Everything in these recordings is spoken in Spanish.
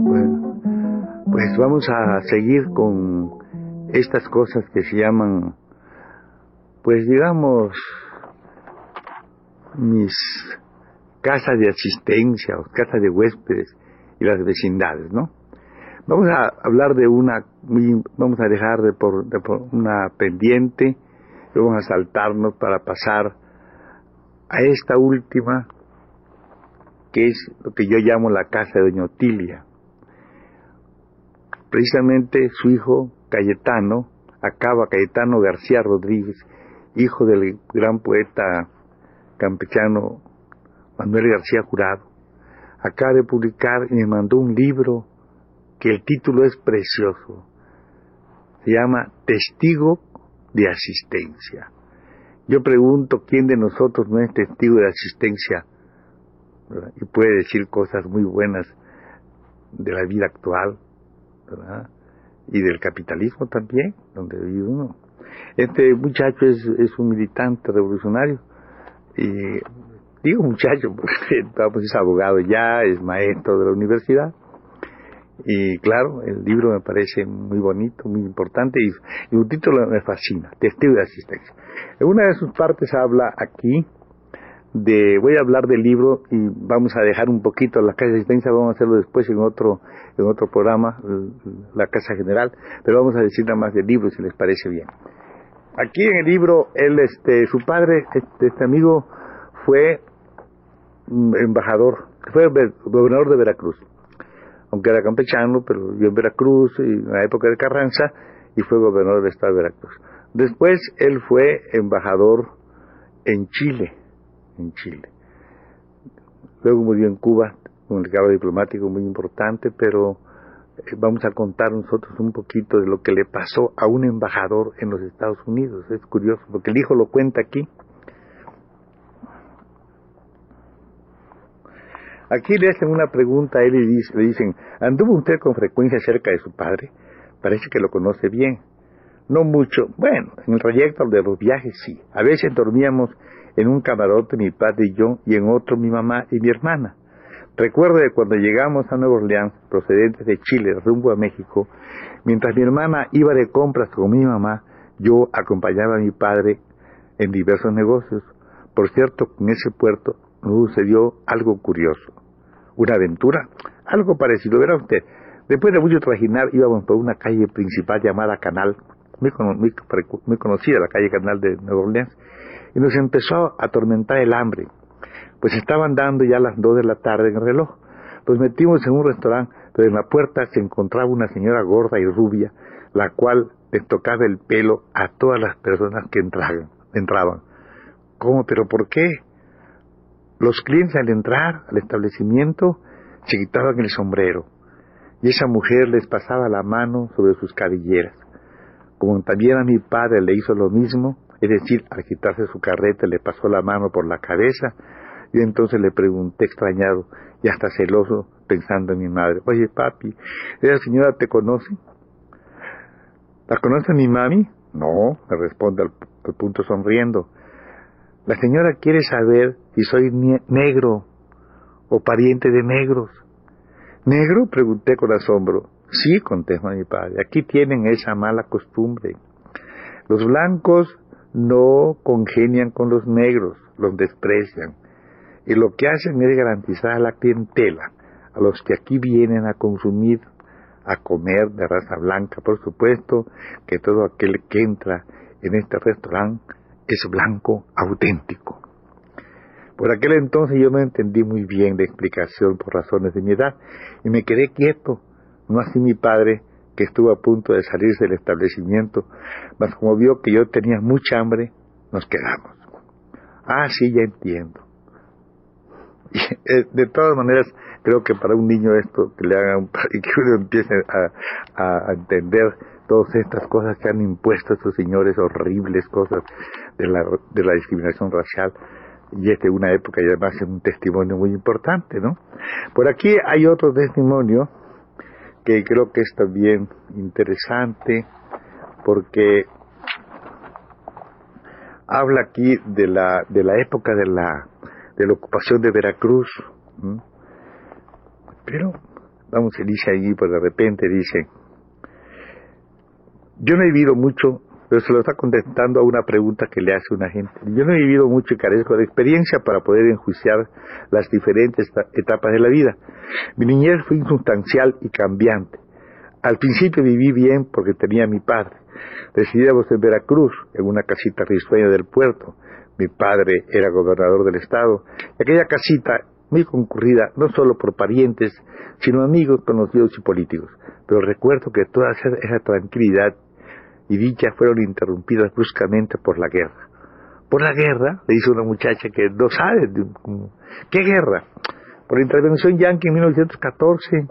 Bueno, pues vamos a seguir con estas cosas que se llaman, pues digamos, mis casas de asistencia o casas de huéspedes y las vecindades, ¿no? Vamos a hablar de una, vamos a dejar de por, una pendiente, vamos a saltarnos para pasar a esta última, que es lo que yo llamo la casa de Doña Otilia. Precisamente su hijo Cayetano, acaba Cayetano García Rodríguez, hijo del gran poeta campechano Manuel García Jurado, acaba de publicar y me mandó un libro que el título es precioso. Se llama Testigo de Asistencia. Yo pregunto quién de nosotros no es testigo de asistencia y puede decir cosas muy buenas de la vida actual y del capitalismo también, donde vive uno. Este muchacho es, es un militante revolucionario. Y digo muchacho porque es abogado ya, es maestro de la universidad y claro, el libro me parece muy bonito, muy importante y, y un título me fascina, Testigo de Asistencia. En una de sus partes habla aquí de, voy a hablar del libro y vamos a dejar un poquito la casa de asistencia, vamos a hacerlo después en otro, en otro programa, la casa general, pero vamos a decir nada más del libro si les parece bien. Aquí en el libro, él, este, su padre, este, este amigo, fue mm, embajador, fue gobernador de Veracruz aunque era campechano, pero vivió en Veracruz y en la época de Carranza y fue gobernador del estado de Veracruz. Después él fue embajador en Chile, en Chile. Luego murió en Cuba, un legado diplomático muy importante, pero eh, vamos a contar nosotros un poquito de lo que le pasó a un embajador en los Estados Unidos. Es curioso, porque el hijo lo cuenta aquí Aquí le hacen una pregunta a él y le dicen, ¿anduvo usted con frecuencia cerca de su padre? Parece que lo conoce bien. No mucho. Bueno, en el trayecto de los viajes sí. A veces dormíamos en un camarote mi padre y yo, y en otro mi mamá y mi hermana. Recuerdo cuando llegamos a Nueva Orleans, procedentes de Chile, rumbo a México, mientras mi hermana iba de compras con mi mamá, yo acompañaba a mi padre en diversos negocios. Por cierto, en ese puerto sucedió algo curioso una aventura, algo parecido, verá usted. Después de mucho trajinar íbamos por una calle principal llamada Canal, muy, conocida, la calle Canal de Nueva Orleans, y nos empezó a atormentar el hambre. Pues estaban dando ya las dos de la tarde en el reloj. Nos metimos en un restaurante, pero en la puerta se encontraba una señora gorda y rubia, la cual les tocaba el pelo a todas las personas que entraban. ¿Cómo? ¿Pero por qué? Los clientes al entrar al establecimiento se quitaban el sombrero y esa mujer les pasaba la mano sobre sus cabelleras. Como también a mi padre le hizo lo mismo, es decir, al quitarse su carreta le pasó la mano por la cabeza, y entonces le pregunté extrañado y hasta celoso pensando en mi madre, oye papi, ¿esa señora te conoce? ¿La conoce mi mami? No, me responde al punto sonriendo. La señora quiere saber si soy negro o pariente de negros. ¿Negro? pregunté con asombro. Sí, contestó mi padre, aquí tienen esa mala costumbre. Los blancos no congenian con los negros, los desprecian. Y lo que hacen es garantizar a la clientela, a los que aquí vienen a consumir, a comer de raza blanca, por supuesto, que todo aquel que entra en este restaurante es blanco auténtico. Por aquel entonces yo no entendí muy bien la explicación por razones de mi edad y me quedé quieto, no así mi padre, que estuvo a punto de salirse del establecimiento, mas como vio que yo tenía mucha hambre, nos quedamos. Ah, sí, ya entiendo. Eh, de todas maneras, creo que para un niño esto, que le hagan, y que uno empiece a, entender todas estas cosas que han impuesto estos señores, horribles cosas de la, de la discriminación racial, y es de una época y además es un testimonio muy importante, ¿no? Por aquí hay otro testimonio que creo que es también interesante porque habla aquí de la, de la época de la, de la ocupación de Veracruz. Pero, vamos, dice allí, pues de repente dice, yo no he vivido mucho, pero se lo está contestando a una pregunta que le hace una gente. Yo no he vivido mucho y carezco de experiencia para poder enjuiciar las diferentes etapas de la vida. Mi niñez fue insustancial y cambiante. Al principio viví bien porque tenía a mi padre. Residíamos en Veracruz, en una casita risueña del puerto. Mi padre era gobernador del estado. Y aquella casita, muy concurrida, no solo por parientes, sino amigos, conocidos y políticos. Pero recuerdo que toda esa tranquilidad y dicha fueron interrumpidas bruscamente por la guerra. Por la guerra, le dice una muchacha que no sabe, ¿qué guerra? Por la intervención yanqui en 1914.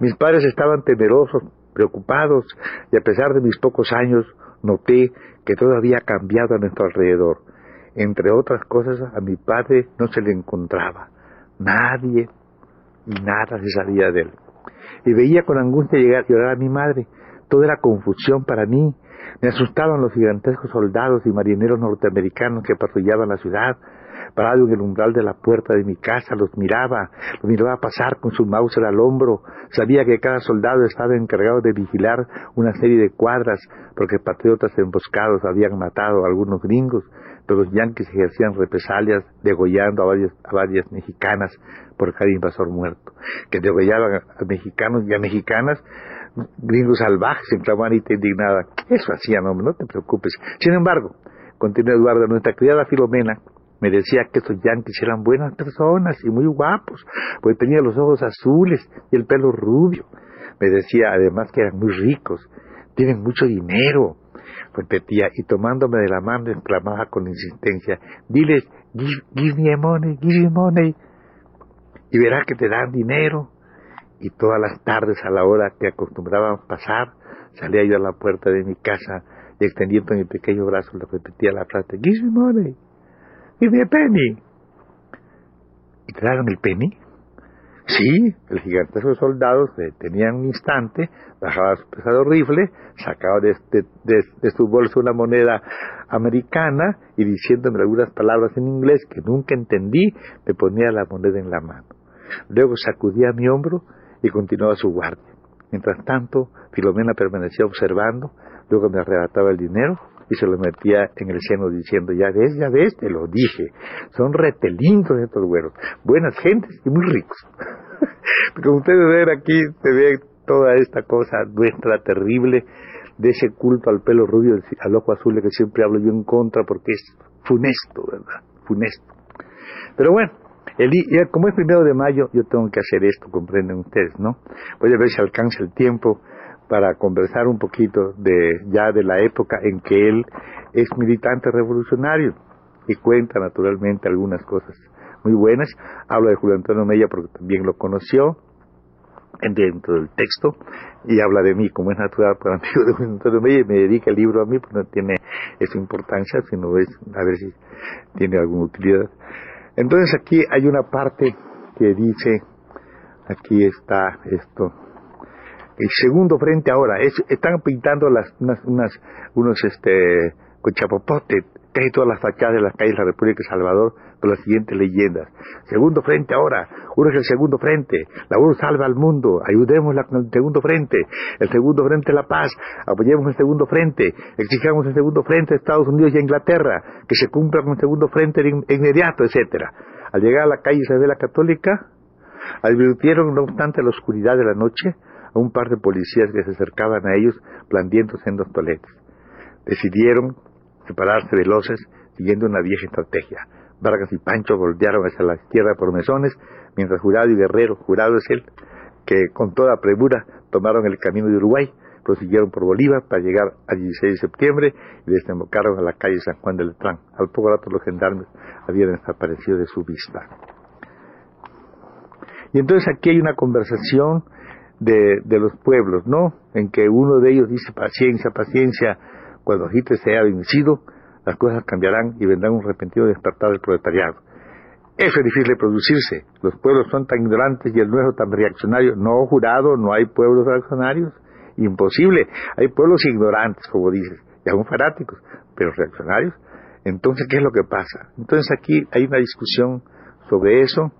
Mis padres estaban temerosos, preocupados, y a pesar de mis pocos años, noté que todo había cambiado a nuestro alrededor. Entre otras cosas, a mi padre no se le encontraba. Nadie y nada se sabía de él. Y veía con angustia llegar a llorar a mi madre. Toda era confusión para mí. Me asustaban los gigantescos soldados y marineros norteamericanos que patrullaban la ciudad. Parado en el umbral de la puerta de mi casa, los miraba, los miraba pasar con su Mauser al hombro. Sabía que cada soldado estaba encargado de vigilar una serie de cuadras, porque patriotas emboscados habían matado a algunos gringos, pero los yanquis ejercían represalias, degollando a varias, a varias mexicanas por cada invasor muerto, que degollaban a mexicanos y a mexicanas gringos salvajes, exclamó Anita indignada. Eso hacían, hombre, no te preocupes. Sin embargo, continuó Eduardo, nuestra criada Filomena me decía que estos yanquis eran buenas personas y muy guapos, porque tenían los ojos azules y el pelo rubio. Me decía además que eran muy ricos, tienen mucho dinero. Repetía, y tomándome de la mano exclamaba con insistencia, diles, give, give me money, give me money, y verás que te dan dinero y todas las tardes a la hora que acostumbraban pasar, salía yo a la puerta de mi casa y extendiendo mi pequeño brazo le repetía la frase, give me money, give me a penny. ¿Y daban el penny? Sí, el gigantesco soldado se detenía un instante, bajaba su pesado rifle, sacaba de, de, su bolso una moneda americana y diciéndome algunas palabras en inglés que nunca entendí, me ponía la moneda en la mano. Luego sacudía mi hombro y continuaba su guardia. Mientras tanto, Filomena permanecía observando, luego me arrebataba el dinero y se lo metía en el seno diciendo, ya ves, ya ves, te lo dije, son retelindos estos güeros, buenas gentes y muy ricos. Como ustedes ven aquí, se ve toda esta cosa nuestra terrible de ese culto al pelo rubio, al ojo azul de que siempre hablo yo en contra porque es funesto, ¿verdad? Funesto. Pero bueno, como es primero de mayo, yo tengo que hacer esto, comprenden ustedes, ¿no? Voy a ver si alcanza el tiempo para conversar un poquito de ya de la época en que él es militante revolucionario y cuenta naturalmente algunas cosas muy buenas. Habla de Julio Antonio Mella porque también lo conoció dentro del texto y habla de mí como es natural para amigo de Julio Antonio Mella y me dedica el libro a mí, pues no tiene esa importancia, sino es a ver si tiene alguna utilidad. Entonces aquí hay una parte que dice, aquí está esto, el segundo frente ahora, están pintando las, unas, unas, unos este, con chapopote, casi todas las fachadas de las calles de la República de Salvador, con las siguientes leyendas. Segundo frente ahora, uno es el segundo frente, la URSS salva al mundo, ayudémosla con el segundo frente, el segundo frente la paz, apoyemos el segundo frente, exijamos el segundo frente a Estados Unidos y Inglaterra, que se cumpla con el segundo frente inmediato, etcétera. Al llegar a la calle Isabel Católica, advirtieron, no obstante, la oscuridad de la noche, a un par de policías que se acercaban a ellos blandiéndose en dos toletes. Decidieron separarse veloces siguiendo una vieja estrategia. Vargas y Pancho voltearon hacia la izquierda por mesones, mientras Jurado y Guerrero, Jurado es él, que con toda premura tomaron el camino de Uruguay, prosiguieron por Bolívar para llegar al 16 de septiembre y desembocaron a la calle San Juan del Letrán. Al poco rato los gendarmes habían desaparecido de su vista. Y entonces aquí hay una conversación de, de los pueblos, ¿no? En que uno de ellos dice paciencia, paciencia, cuando Hitler sea vencido, las cosas cambiarán y vendrá un repentino despertar del proletariado. Eso es difícil de producirse. Los pueblos son tan ignorantes y el nuestro tan reaccionario. No, jurado, no hay pueblos reaccionarios. Imposible. Hay pueblos ignorantes, como dices, y aún fanáticos, pero reaccionarios. Entonces, ¿qué es lo que pasa? Entonces aquí hay una discusión sobre eso.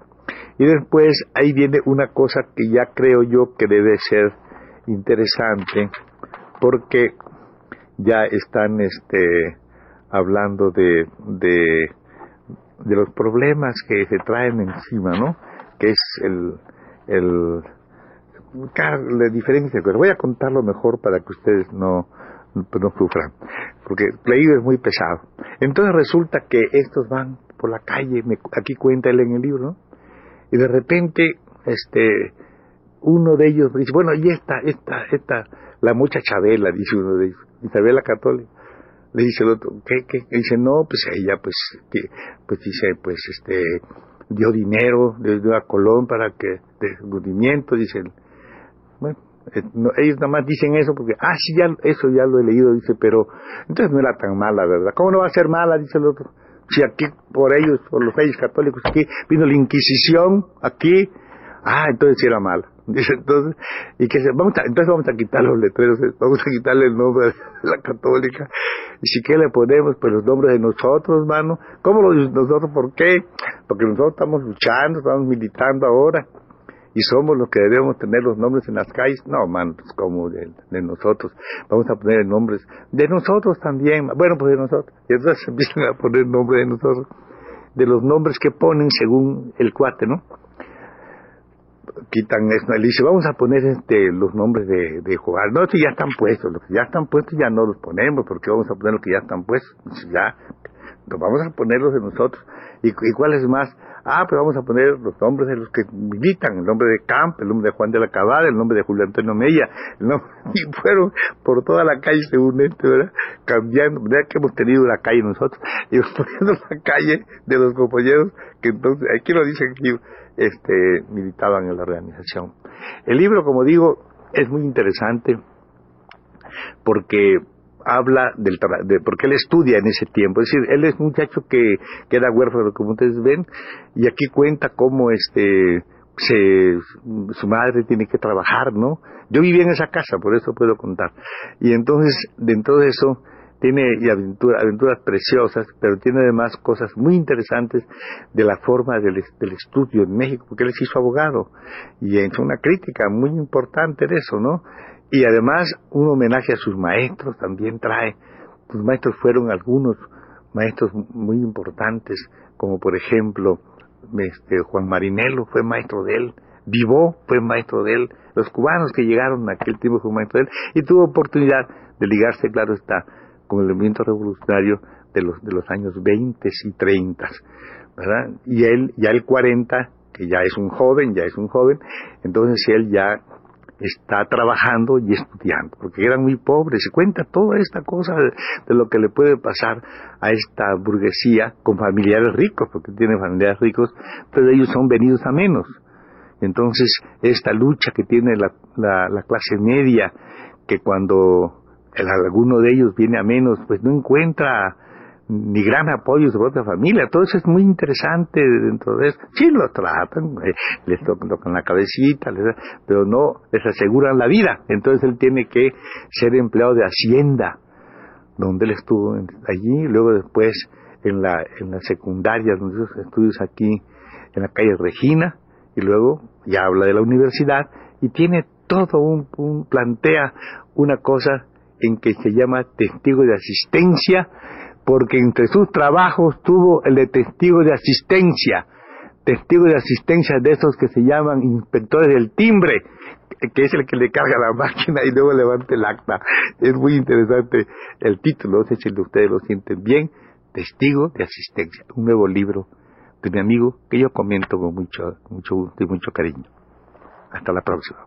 Y después ahí viene una cosa que ya creo yo que debe ser interesante, porque ya están este, hablando de, de los problemas que se traen encima, ¿no? Que es el, el la diferencia, pero voy a contarlo mejor para que ustedes no, no sufran, porque leído es muy pesado. Entonces resulta que estos van por la calle, aquí cuenta él en el libro, ¿no? y de repente, este, uno de ellos dice, bueno, y esta, esta, esta, la mucha Chabela, dice uno de ellos, Isabela Católica, le dice el otro, ¿qué, qué? dice, no, pues ella, pues, que, pues dice, pues, este, dio dinero, le dio a Colón para que, de movimiento, dice, bueno, eh, ellos nada más dicen eso porque, ah, sí, ya, eso ya lo he leído, dice, pero, entonces no era tan mala, ¿verdad? ¿Cómo no va a ser mala? Dice el otro. Si aquí, por ellos, por los reyes católicos, aquí vino la Inquisición, aquí, ah, entonces sí era mala. Dice entonces, y que se, vamos a, entonces vamos a quitar los letreros, vamos a quitarle el nombre de la católica. Y si que le ponemos, pues los nombres de nosotros, hermano. ¿Cómo lo nosotros? ¿Por qué? Porque nosotros estamos luchando, estamos militando ahora. Y somos los que debemos tener los nombres en las calles. No, man, pues como de, nosotros. Vamos a poner nombres de nosotros también. Bueno, pues de nosotros. Y entonces empiezan a poner nombres de nosotros. De los nombres que ponen según el cuate, ¿no? Quitan eso, le dice, vamos a poner este los nombres de, de jugar. No, estos ya están puestos, los que ya están puestos ya no los ponemos, porque vamos a poner los que ya están puestos. Ya, vamos a ponerlos de nosotros. ¿Y, ¿Y cuáles más? Ah, pues vamos a poner los nombres de los que militan, el nombre de Camp, el nombre de Juan de la Cabada, el nombre de Julio Antonio Mella, y fueron por toda la calle según este, ¿verdad? Cambiando, ¿verdad? Que hemos tenido la calle nosotros, y poniendo la calle de los compañeros que entonces, aquí lo dicen aquí, este, militaban en la organización. El libro, como digo, es muy interesante porque habla del de, porque él estudia en ese tiempo, es decir, él es un muchacho que, que era huérfano, como ustedes ven, y aquí cuenta cómo este se, su madre tiene que trabajar, ¿no? Yo vivía en esa casa, por eso puedo contar. Y entonces, dentro de eso, tiene y aventuras preciosas, pero tiene además cosas muy interesantes de la forma del, estudio en México, porque él se hizo abogado y hecho una crítica muy importante de eso, ¿no? Y además un homenaje a sus maestros también trae. Sus maestros fueron algunos maestros muy importantes, como por ejemplo este, Juan Marinelo fue maestro de él, Vivó fue maestro de él, los cubanos que llegaron a aquel tiempo fue maestro de él, y tuvo oportunidad de ligarse, claro está, con el movimiento revolucionario de los, de los años 20 y 30, ¿verdad? Y él, ya el 40, que ya es un joven, ya es un joven, entonces él ya está trabajando y estudiando, porque eran muy pobres. Se cuenta toda esta cosa de, lo que le puede pasar a esta burguesía con familiares ricos, porque tiene familiares ricos, pero ellos son venidos a menos. Entonces, esta lucha que tiene la, la clase media, que cuando el, alguno de ellos viene a menos, pues no encuentra ni gran apoyo de su propia familia. Todo eso es muy interesante dentro de eso. Sí lo tratan, eh, les tocan, la cabecita, pero no les aseguran la vida. Entonces él tiene que ser empleado de Hacienda, donde él estuvo allí, luego después en la, en la secundaria, donde estudios aquí en la calle Regina, y luego ya habla de la universidad, y tiene todo un, un plantea una cosa en que se llama testigo de asistencia, porque entre sus trabajos tuvo el de testigo de asistencia, testigo de asistencia de esos que se llaman inspectores del timbre, que es el que le carga la máquina y luego levanta el acta. Es muy interesante el título, no sé si ustedes lo sienten bien, Testigo de Asistencia, un nuevo libro de mi amigo que yo comento con mucho, mucho gusto y mucho cariño. Hasta la próxima.